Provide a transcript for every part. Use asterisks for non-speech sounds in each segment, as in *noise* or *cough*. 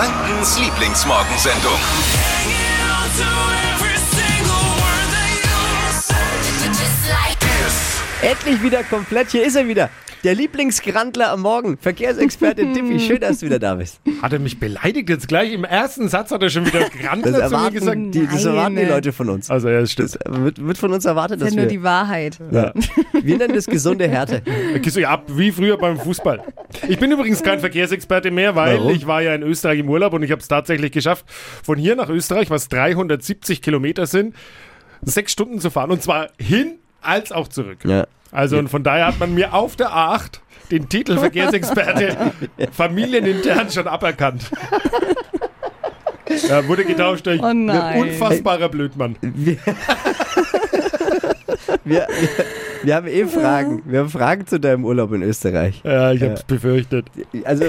Frankens Lieblingsmorgensendung. Endlich wieder komplett. Hier ist er wieder. Der Lieblingsgrandler am Morgen. Verkehrsexperte *laughs* Dippy. Schön, dass du wieder da bist. Hat er mich beleidigt jetzt gleich? Im ersten Satz hat er schon wieder Das Grandler zu mir erwarten, gesagt. die, das erwarten die. Leute von uns. Also ja, das Das stimmt. wird, wird von uns erwartet, Das dass ist ja nur wir, die Wahrheit. ja. *laughs* wir nennen das gesunde Härte. Ja ab wie früher beim Fußball. Ich bin übrigens kein Verkehrsexperte mehr, weil Warum? ich war ja in Österreich im Urlaub und ich habe es tatsächlich geschafft, von hier nach Österreich, was 370 Kilometer sind, sechs Stunden zu fahren. Und zwar hin als auch zurück. Ja. Also und von daher hat man mir auf der A8 den Titel Verkehrsexperte *laughs* familienintern schon aberkannt. Ja, wurde getauscht durch Oh ein unfassbarer Blödmann. Wir, wir, wir haben eh Fragen. Wir haben Fragen zu deinem Urlaub in Österreich. Ja, ich hab's befürchtet. Also,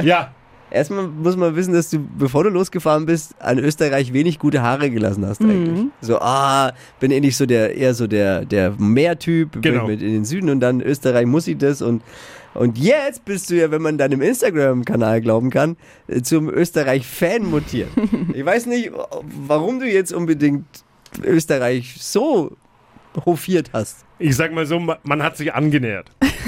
Ja, erstmal muss man wissen, dass du, bevor du losgefahren bist, an Österreich wenig gute Haare gelassen hast eigentlich. So, ah, bin eh nicht so der, eher so der, der Meertyp, Genau. bin mit in den Süden und dann Österreich muss ich das und und jetzt bist du ja, wenn man deinem Instagram-Kanal glauben kann, äh, zum Österreich-Fan mutiert. *laughs* Ich weiß nicht, warum du jetzt unbedingt Österreich so hofiert hast. ich sag mal so, ma- man hat sich angenähert. *laughs*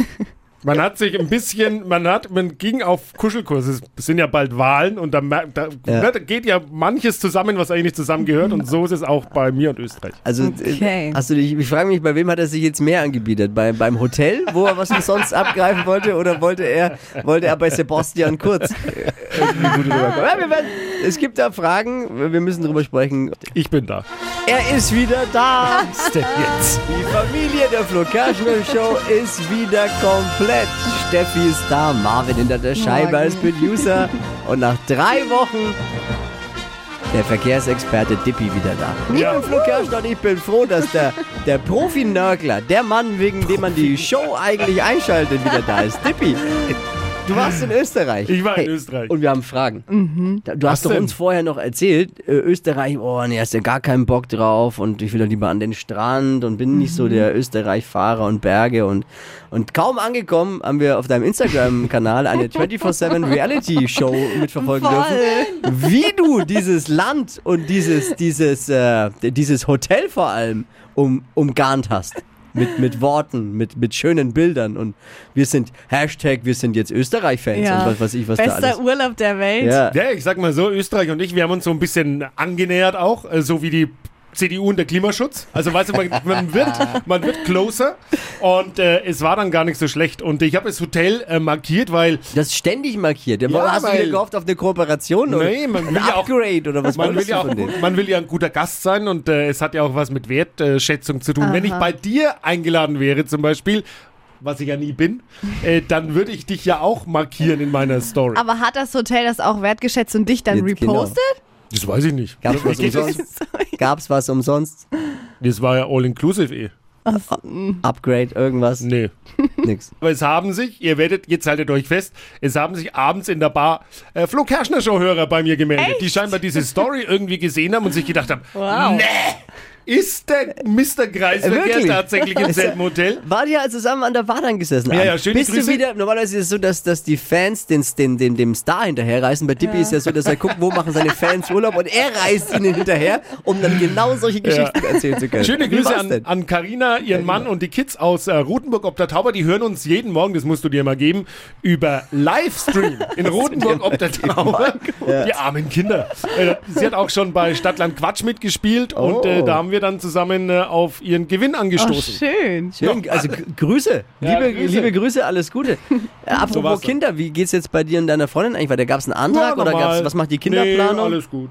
Man hat sich ein bisschen, man hat, man ging auf Kuschelkurse. Es sind ja bald Wahlen und da, da, Ja. ne, geht ja manches zusammen, was eigentlich nicht zusammengehört. Und so ist es auch bei mir und Österreich. Also, Okay. äh, hast du dich, ich frage mich, bei wem hat er sich jetzt mehr angebietet? Bei, beim Hotel, wo er was umsonst abgreifen wollte, oder wollte er, wollte er bei Sebastian Kurz *laughs* irgendwie gut rüberkommen? Ja, wir werden, es gibt da Fragen, wir müssen drüber sprechen. Ich bin da. Er ist wieder da! Was ist denn jetzt? Die Familie der Flo Kerschner Show ist wieder komplett. Steffi ist da, Marvin hinter der Scheibe als Producer. Und nach drei Wochen der Verkehrsexperte Dippy wieder da. Ich Ja. bin Flo Kerschner und ich bin froh, dass der, der Profi-Nörgler, der Mann, wegen dem man die Show eigentlich einschaltet, wieder da ist. Dippy, du warst in Österreich. Ich war in Österreich. Und wir haben Fragen. Da- Du hast doch denn? uns vorher noch erzählt, äh, Österreich, oh nee, hast ja gar keinen Bock drauf und ich will doch lieber an den Strand und bin nicht so der Österreich-Fahrer und Berge und, und kaum angekommen haben wir auf deinem Instagram-Kanal eine *laughs* 24-7 Reality-Show mitverfolgen Voll. dürfen, wie du dieses Land und dieses, dieses, äh, dieses Hotel vor allem um, umgarnt hast. Mit, mit Worten, mit, mit schönen Bildern und wir sind Hashtag, wir sind jetzt Österreich-Fans und was weiß ich, was da Bester alles. Urlaub der Welt. Ja. Ja, ich sag mal so, Österreich und ich, wir haben uns so ein bisschen angenähert auch, äh, so wie die CDU und der Klimaschutz. Also weißt du, man, man, wird, man wird closer und äh, es war dann gar nicht so schlecht. Und ich habe das Hotel äh, markiert, weil Das ist ständig markiert. Ja, Hast du wieder gehofft auf eine Kooperation? Oder Nee, man ein will ja auch- Upgrade oder was man will, ja auch, man will ja ein guter Gast sein und äh, es hat ja auch was mit Wertschätzung zu tun. Wenn ich bei dir eingeladen wäre zum Beispiel, was ich ja nie bin, äh, dann würde ich dich ja auch markieren in meiner Story. Aber hat das Hotel das auch wertgeschätzt und dich dann Jetzt genau. Das weiß ich nicht. Gab's was umsonst? *laughs* Gab's was umsonst? Das war ja all-inclusive eh. Upgrade, irgendwas? Nee. *laughs* Nix. Aber es haben sich, ihr werdet, jetzt haltet euch fest, es haben sich abends in der Bar äh, Flo Kerschner Show Hörer bei mir gemeldet, die scheinbar diese Story irgendwie gesehen haben und sich gedacht haben, Wow. nee, ist der Mr. Kreisverkehr Wirklich? tatsächlich im selben Hotel? War die ja zusammen an der Bar dann gesessen? Ja, ja, schöne Bist du Grüße. wieder, normalerweise ist es so, dass, dass die Fans den, den, den, dem Star hinterherreisen. Bei Dippy ist ja so, dass er guckt, wo machen seine Fans Urlaub und er reist ihnen hinterher, um dann genau solche Geschichten erzählen zu können. Schöne Grüße an, an Carina, ihren Mann und die Kids aus äh, Rotenburg ob der Tauber. Die hören uns jeden Morgen, das musst du dir mal geben, über Livestream in Rotenburg ob der *laughs* Tauber. Die armen Kinder. Äh, sie hat auch schon bei Stadtland Quatsch mitgespielt und äh, Oh. da haben wir dann zusammen äh, auf ihren Gewinn Oh, angestoßen. schön. Schön, also G- Grüße. Ja, liebe, Grüße. liebe Grüße, alles Gute. *laughs* Äh, apropos dann. Kinder, wie geht's jetzt bei dir und deiner Freundin eigentlich weiter? Gab es einen Antrag Ja, oder gab's, was macht die Kinderplanung? Nee, alles gut.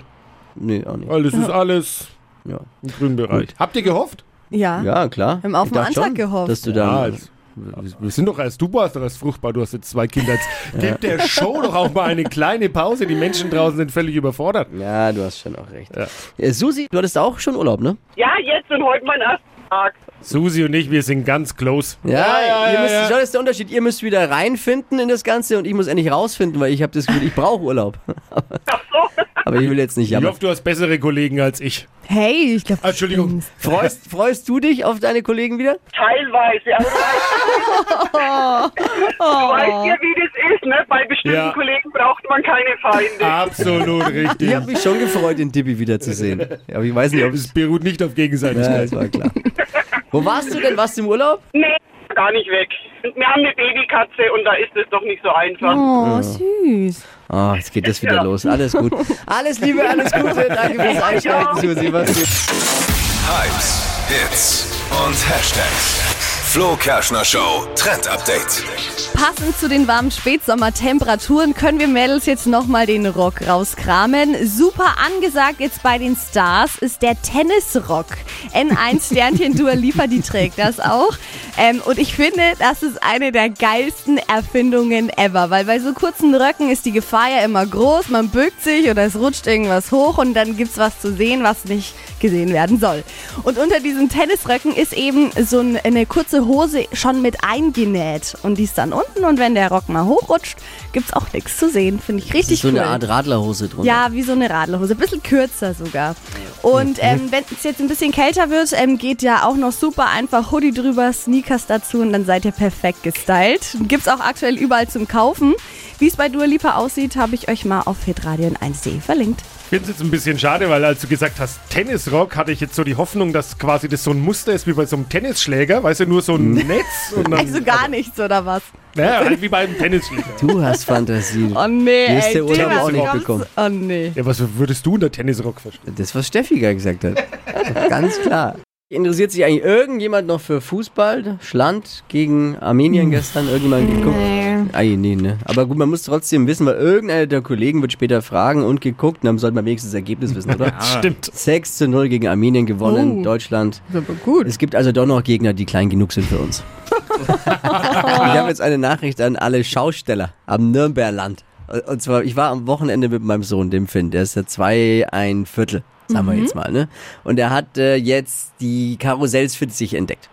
Nee, auch nicht. Alles ist alles Ja, im grünen Bereich. Habt ihr gehofft? Ja. ja klar. Wir haben auf den Antrag schon, gehofft. Dass du Ja, da. als, wir- wir sind doch erst, du warst doch erst fruchtbar, du hast jetzt zwei Kinder. Jetzt *laughs* gib der Show doch auch mal eine kleine Pause. Die Menschen draußen sind völlig überfordert. Ja, du hast schon auch recht. Ja. Äh, Susi, du hattest auch schon Urlaub, ne? Ja, jetzt und heute mein erster Tag. Susi und ich, wir sind ganz close. Ja, ja, ihr ja, müsst, ja. schau, das ist der Unterschied. Ihr müsst wieder reinfinden in das Ganze und ich muss endlich rausfinden, weil ich habe das Gefühl, ich brauche Urlaub. Ach so. Aber ich will jetzt nicht Ich hoffe, du hast bessere Kollegen als ich. Hey, ich glaube. Ah, Entschuldigung. Freust, freust du dich auf deine Kollegen wieder? Teilweise. Also, du weißt *laughs* ja, wie das ist, ne? Bei bestimmten Ja. Kollegen braucht man keine Feinde. Absolut *laughs* richtig. Ich habe mich schon gefreut, den Tippi wiederzusehen. Aber ich weiß nicht, ob Es beruht nicht auf Ja, Gegenseitigkeit. das war klar. Wo warst du denn? Warst du im Urlaub? Nee, gar nicht weg. Und wir haben eine Babykatze und da ist es doch nicht so einfach. Oh, süß. Oh, jetzt geht das wieder Ja. los. Alles gut. *laughs* Alles Liebe, alles Gute. Danke fürs Einschalten, Susi. Gut. Hypes, Hits und Hashtags. Flo Kerschner Show Trend Update. Passend zu den warmen Spätsommertemperaturen können wir Mädels jetzt nochmal den Rock rauskramen. Super angesagt jetzt bei den Stars ist der Tennisrock. N1 *laughs* Sternchen Dua Lipa, die trägt das auch. Ähm, und ich finde, das ist eine der geilsten Erfindungen ever, weil bei so kurzen Röcken ist die Gefahr ja immer groß. Man bückt sich oder es rutscht irgendwas hoch und dann gibt's was zu sehen, was nicht gesehen werden soll. Und unter diesen Tennisröcken ist eben so ein- eine kurze Hose schon mit eingenäht und die ist dann unten und wenn der Rock mal hochrutscht, gibt's auch nichts zu sehen. Finde ich richtig so cool. eine Art Radlerhose drunter. Ja, wie so eine Radlerhose. Ein bisschen kürzer sogar. Und ähm, wenn es jetzt ein bisschen kälter wird, ähm, geht ja auch noch super einfach Hoodie drüber, Sneakers dazu und dann seid ihr perfekt gestylt. Gibt's auch aktuell überall zum Kaufen. Wie es bei Dua Lipa aussieht, habe ich euch mal auf hitradio 1.de verlinkt. Ich finde es jetzt ein bisschen schade, weil als du gesagt hast Tennisrock, hatte ich jetzt so die Hoffnung, dass quasi das so ein Muster ist wie bei so einem Tennisschläger, weißt du, nur so ein Netz und dann, Also gar nichts, oder was? ja, halt wie bei einem Tennisschläger. Du hast Fantasie. Oh nee, Hier ist ey, der Urlaub auch nicht bekommen. Oh nee. Ja, was würdest du unter Tennisrock verstehen? Das, was Steffi gerade gesagt hat. Ganz klar. Interessiert sich eigentlich irgendjemand noch für Fußball? Schland gegen Armenien gestern? Irgendjemand geguckt? Nee. Ei, nee, ne? Aber gut, man muss trotzdem wissen, weil irgendeiner der Kollegen wird später fragen und geguckt, und dann sollte man wenigstens das Ergebnis wissen, oder? *laughs* Stimmt. 6 zu 0 gegen Armenien gewonnen, Oh. Deutschland. Ist aber gut. Es gibt also doch noch Gegner, die klein genug sind für uns. *laughs* ich habe jetzt eine Nachricht an alle Schausteller am Nürnberland. Und zwar, ich war am Wochenende mit meinem Sohn, dem Finn, der ist ja zwei, ein Viertel, sagen wir jetzt mal, ne? Und er hat äh, jetzt die Karussells für sich entdeckt.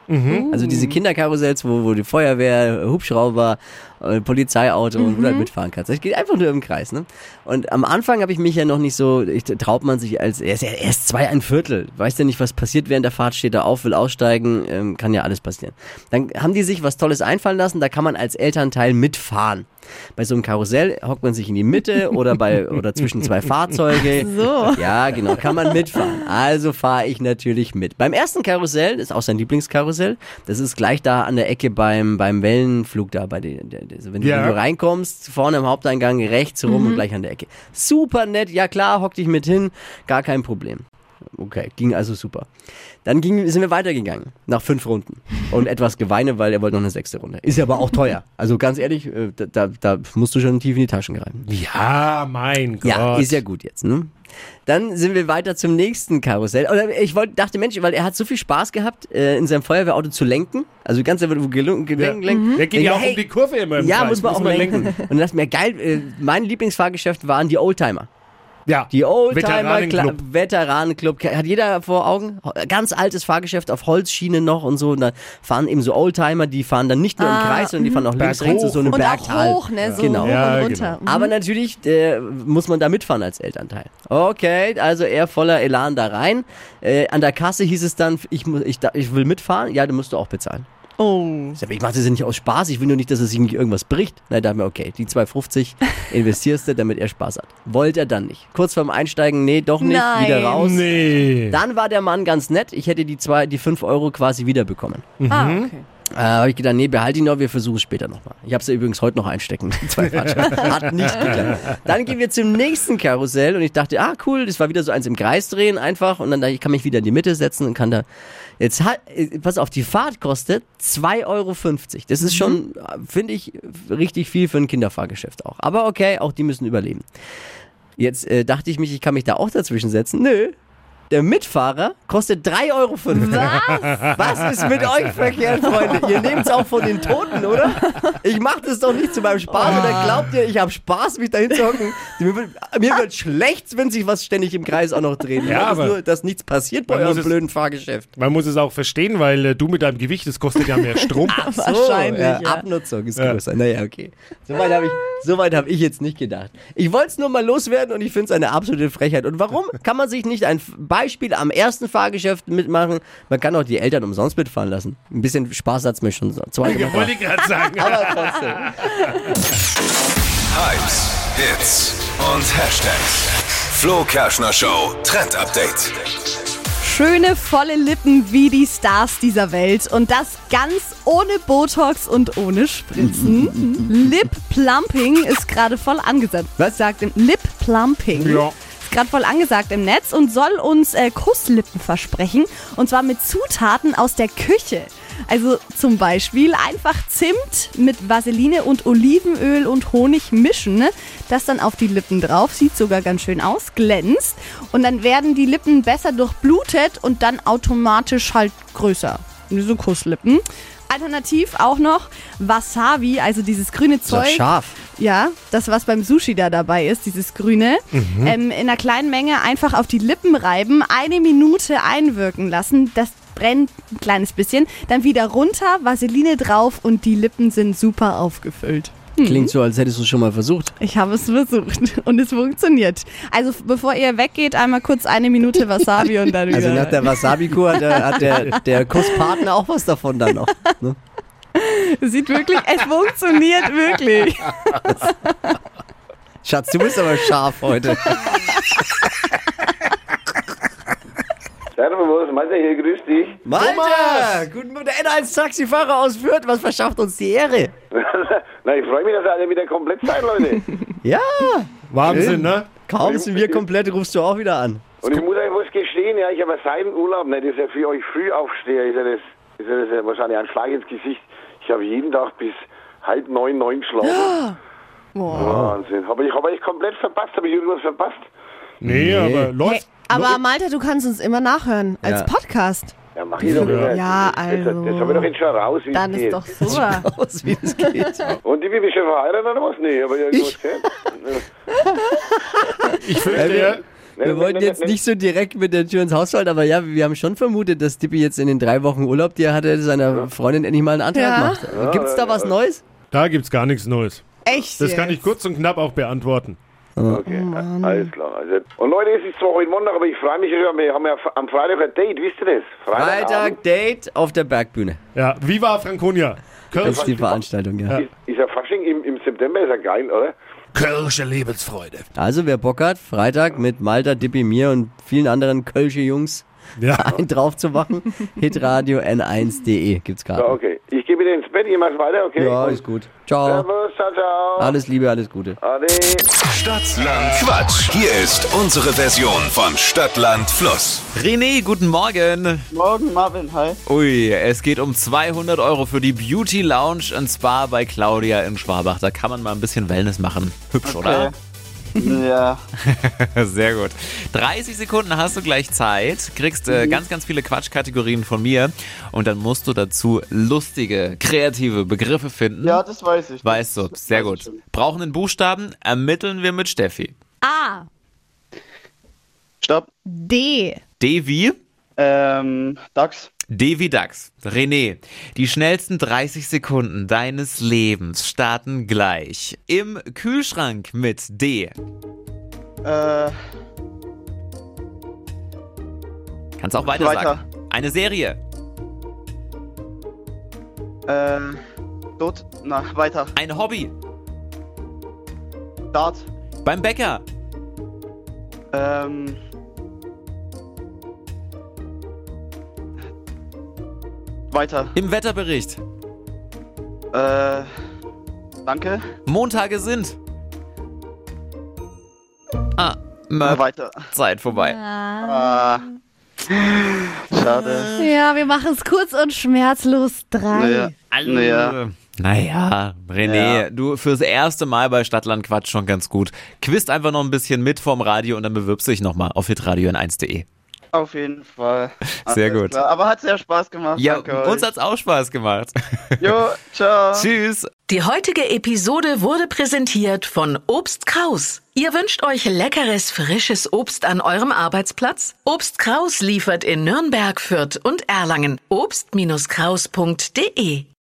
Also diese Kinderkarussells, wo, wo die Feuerwehr, Hubschrauber, äh, Polizeiauto und wo du halt mitfahren kannst. Das geht einfach nur im Kreis, ne? Und am Anfang habe ich mich ja noch nicht so, ich, traut man sich als, er ist ja erst zwei, ein Viertel. Weiß ja nicht, was passiert während der Fahrt, steht er auf, will aussteigen, ähm, kann ja alles passieren. Dann haben die sich was Tolles einfallen lassen, da kann man als Elternteil mitfahren. Bei so einem Karussell hockt man sich in die Mitte oder bei oder zwischen zwei *laughs* Fahrzeuge. So. Ja, genau, kann man mitfahren. Also fahre ich natürlich mit. Beim ersten Karussell, ist auch sein Lieblingskarussell, das ist gleich da an der Ecke beim, beim Wellenflug da, bei den, der, der, wenn, du, Ja. wenn du reinkommst, vorne im Haupteingang, rechts rum und gleich an der Ecke. Super nett, ja klar, hock dich mit hin, gar kein Problem. Okay, ging also super. Dann ging, sind wir weitergegangen, nach fünf Runden. Und *laughs* etwas Geweine, weil er wollte noch eine sechste Runde. Ist ja aber auch teuer. Also ganz ehrlich, äh, da, da, da musst du schon tief in die Taschen greifen. Ja, mein Gott. Ja, ist ja gut jetzt, ne? Dann sind wir weiter zum nächsten Karussell. Oder ich wollte, dachte, Mensch, weil er hat so viel Spaß gehabt, äh, in seinem Feuerwehrauto zu lenken. Also ganze Zeit, wo gelungen, Ja. gelungen, lenken. Der geht ja auch Hey, um die Kurve immer im Ja, Kreis. muss man auch lenken. Und dann dachte ich mir, geil, äh, mein Lieblingsfahrgeschäft waren die Oldtimer. Ja, Die Oldtimer Veteranenclub. Veteranenclub. Hat jeder vor Augen? Ganz altes Fahrgeschäft auf Holzschienen noch und so. Und da fahren eben so Oldtimer, die fahren dann nicht nur im Ah, Kreis, sondern die fahren auch links, Berg rechts und so eine Und Bergtal. auch hoch, ne? So Genau. Ja, und runter. Mhm. Aber natürlich äh, muss man da mitfahren als Elternteil. Okay, also er voller Elan da rein. Äh, an der Kasse hieß es dann, ich, ich, da- ich will mitfahren. Ja, dann musst du auch bezahlen. Oh. Ich, sag, ich mache das ja nicht aus Spaß, ich will nur nicht, dass es sich nicht irgendwas bricht. Na, da haben wir, okay, die 2,50 *laughs* investierst du, damit er Spaß hat. Wollte er dann nicht. Kurz vorm Einsteigen, nee, doch nicht, Nein. wieder raus. nee. Dann war der Mann ganz nett. Ich hätte die zwei, die 5 Euro quasi wiederbekommen. Ah, okay. Äh, habe ich gedacht, nee, behalt ihn noch, wir versuchen es später nochmal. Ich habe sie übrigens heute noch einstecken. Zwei. *laughs* Hat nicht geklappt. Dann gehen wir zum nächsten Karussell und ich dachte, ah cool, das war wieder so eins im Kreis drehen einfach und dann dachte ich, ich kann mich wieder in die Mitte setzen und kann da. Jetzt hat, äh, pass auf, die Fahrt kostet 2,50 Euro. Das ist schon, äh, finde ich, richtig viel für ein Kinderfahrgeschäft auch. Aber okay, auch die müssen überleben. Jetzt äh, dachte ich mich, ich kann mich da auch dazwischen setzen. Nö. Der Mitfahrer kostet 3,50 Euro. Was? Was ist mit euch verkehrt, Freunde? Ihr nehmt es auch von den Toten, oder? Ich mache das doch nicht zu meinem Spaß. Oder glaubt ihr, ich habe Spaß, mich dahin zu hocken? Mir wird, mir wird schlecht, wenn sich was ständig im Kreis auch noch dreht. Ja, aber- nur, dass nichts passiert bei Man muss eurem es- blöden Fahrgeschäft. Man muss es auch verstehen, weil äh, du mit deinem Gewicht, das kostet ja mehr Strom. *laughs* Wahrscheinlich, ja, ja. Abnutzung ist Ja. größer. Naja, okay. Soweit habe ich, so weit hab ich jetzt nicht gedacht. Ich wollte es nur mal loswerden und ich finde es eine absolute Frechheit. Und warum kann man sich nicht ein Beispiel am ersten Fahrgeschäft mitmachen? Man kann auch die Eltern umsonst mitfahren lassen. Ein bisschen Spaß hat's mir schon so. Zwei Ich wollte gerade *laughs* sagen. aber trotzdem. Hypes, Hits und Hashtags. Flo Kerschner Show Trend Update. Schöne, volle Lippen wie die Stars dieser Welt. Und das ganz ohne Botox und ohne Spritzen. *laughs* Lip Plumping ist gerade voll angesagt. Was? sagt im Lip Plumping? Ja. Ist gerade voll angesagt im Netz und soll uns äh, Kusslippen versprechen. Und zwar mit Zutaten aus der Küche. Also zum Beispiel einfach Zimt mit Vaseline und Olivenöl und Honig mischen. Ne? Das dann auf die Lippen drauf. Sieht sogar ganz schön aus, glänzt. Und dann werden die Lippen besser durchblutet und dann automatisch halt größer. So Kusslippen. Alternativ auch noch Wasabi, also dieses grüne Zeug. scharf. Ja, das, was beim Sushi da dabei ist, dieses Grüne. Ähm, in einer kleinen Menge einfach auf die Lippen reiben, eine Minute einwirken lassen. Das brennt ein kleines bisschen. Dann wieder runter, Vaseline drauf und die Lippen sind super aufgefüllt. Klingt so, als hättest du es schon mal versucht. Ich habe es versucht *laughs* und es funktioniert. Also bevor ihr weggeht, einmal kurz eine Minute Wasabi und dann wieder. Also nach der Wasabi-Kur hat, der, hat der, der Kusspartner auch was davon dann noch. Ne? *laughs* Sieht wirklich, es funktioniert wirklich. *laughs* Schatz, du bist aber scharf heute. Servus, Meister hier, grüß dich. Malta! Guten Morgen, der N1 Taxifahrer aus Fürth. Was verschafft uns die Ehre? *laughs* Na, ich freue mich, dass ihr alle wieder komplett seid, Leute. *laughs* Ja, Wahnsinn, ne? kaum sind wir komplett, rufst du auch wieder an. Und ich muss euch was gestehen, ja, ich habe seit dem Urlaub, ne, das ist ja für euch Frühaufsteher, ist ja das, ist ja das ja wahrscheinlich ein Schlag ins Gesicht. Ich habe jeden Tag bis halb neun, neun geschlafen. Wahnsinn. Aber ich habe euch komplett verpasst. Habe ich irgendwas verpasst? Nee, aber läuft. Aber Malte, du kannst uns immer nachhören als Ja. Podcast. Ja, mach ich doch immer. Ja, Das, also. das, das habe ich doch jetzt schon raus, wie Dann es ist geht. doch super. Aus, wie es geht. *laughs* Und die bist schon verheiratet oder was? Nee, aber irgendwas gehört. Ich fürchte, wir- ja, Wir wollten jetzt nicht so direkt mit der Tür ins Haus fallen, aber ja, wir haben schon vermutet, dass Dippi jetzt in den drei Wochen Urlaub, die er hatte, seiner Freundin endlich mal einen Antrag Ja. macht. Gibt's da was Neues? da gibt's gar nichts Neues. Echt? Das kann jetzt? ich kurz und knapp auch beantworten. Okay, alles klar. Also, und Leute, es ist zwar heute Montag, aber ich freue mich schon. Wir haben ja am Freitag ein Date, wisst ihr das? Freitag Date auf der Bergbühne. Ja, Viva Franconia. Das Kölsch, ist die Veranstaltung, ja. Ist, ist ja Fasching im, im September, ist ja geil, oder? Kölsche Lebensfreude. Also wer Bock hat, Freitag mit Malta, Dippi, mir und vielen anderen Kölsche Jungs Ja. *laughs* einen drauf zu machen, *laughs* hitradio n1.de gibt's Ja, gerade. okay. Ich wieder ins Bett, ihr macht weiter, okay? Ja, ist gut. Ciao. Servus, ciao, ciao. Alles Liebe, alles Gute. Ade. Stadtland Quatsch. Hier ist unsere Version von Stadtland Fluss. René, guten Morgen. Morgen, Marvin, hi. Ui, es geht um 200 Euro für die Beauty Lounge und Spa bei Claudia in Schwabach. Da kann man mal ein bisschen Wellness machen. Hübsch, oder? Ja, *laughs* Sehr gut. 30 Sekunden hast du gleich Zeit, kriegst äh, ganz, ganz viele Quatschkategorien von mir und dann musst du dazu lustige, kreative Begriffe finden. ja, das weiß ich. Weißt du, sehr weiß gut. Brauchen einen Buchstaben, ermitteln wir mit Steffi. A. Stopp. D. D wie? Ähm, Dax. D wie Dax. René, die schnellsten 30 Sekunden deines Lebens starten gleich. Im Kühlschrank mit D. Äh, Kannst auch weiter, Weiter. sagen. Eine Serie. ähm, Dot. Na, weiter. Ein Hobby. Dart. Beim Bäcker. Ähm. Weiter. Im Wetterbericht. Äh, danke. Montage sind. Ah, Äh, Möp, weiter. Zeit vorbei. Ah. Schade. Ja, wir machen es kurz und schmerzlos. Drei. Naja. Naja. Naja, René, Ja. du fürs erste Mal bei Stadtland Quatsch schon ganz gut. Quist einfach noch ein bisschen mit vorm Radio und dann bewirbst du dich nochmal auf hitradio in 1.de. Auf jeden Fall. *laughs* Sehr Alles gut. Klar. Aber hat sehr Spaß gemacht. Ja, Danke uns euch. hat's auch Spaß gemacht. *laughs* Jo, ciao. *laughs* Tschüss. Die heutige Episode wurde präsentiert von Obst Kraus. Ihr wünscht euch leckeres, frisches Obst an eurem Arbeitsplatz? Obst Kraus liefert in Nürnberg, Fürth und Erlangen. Obst-Kraus.de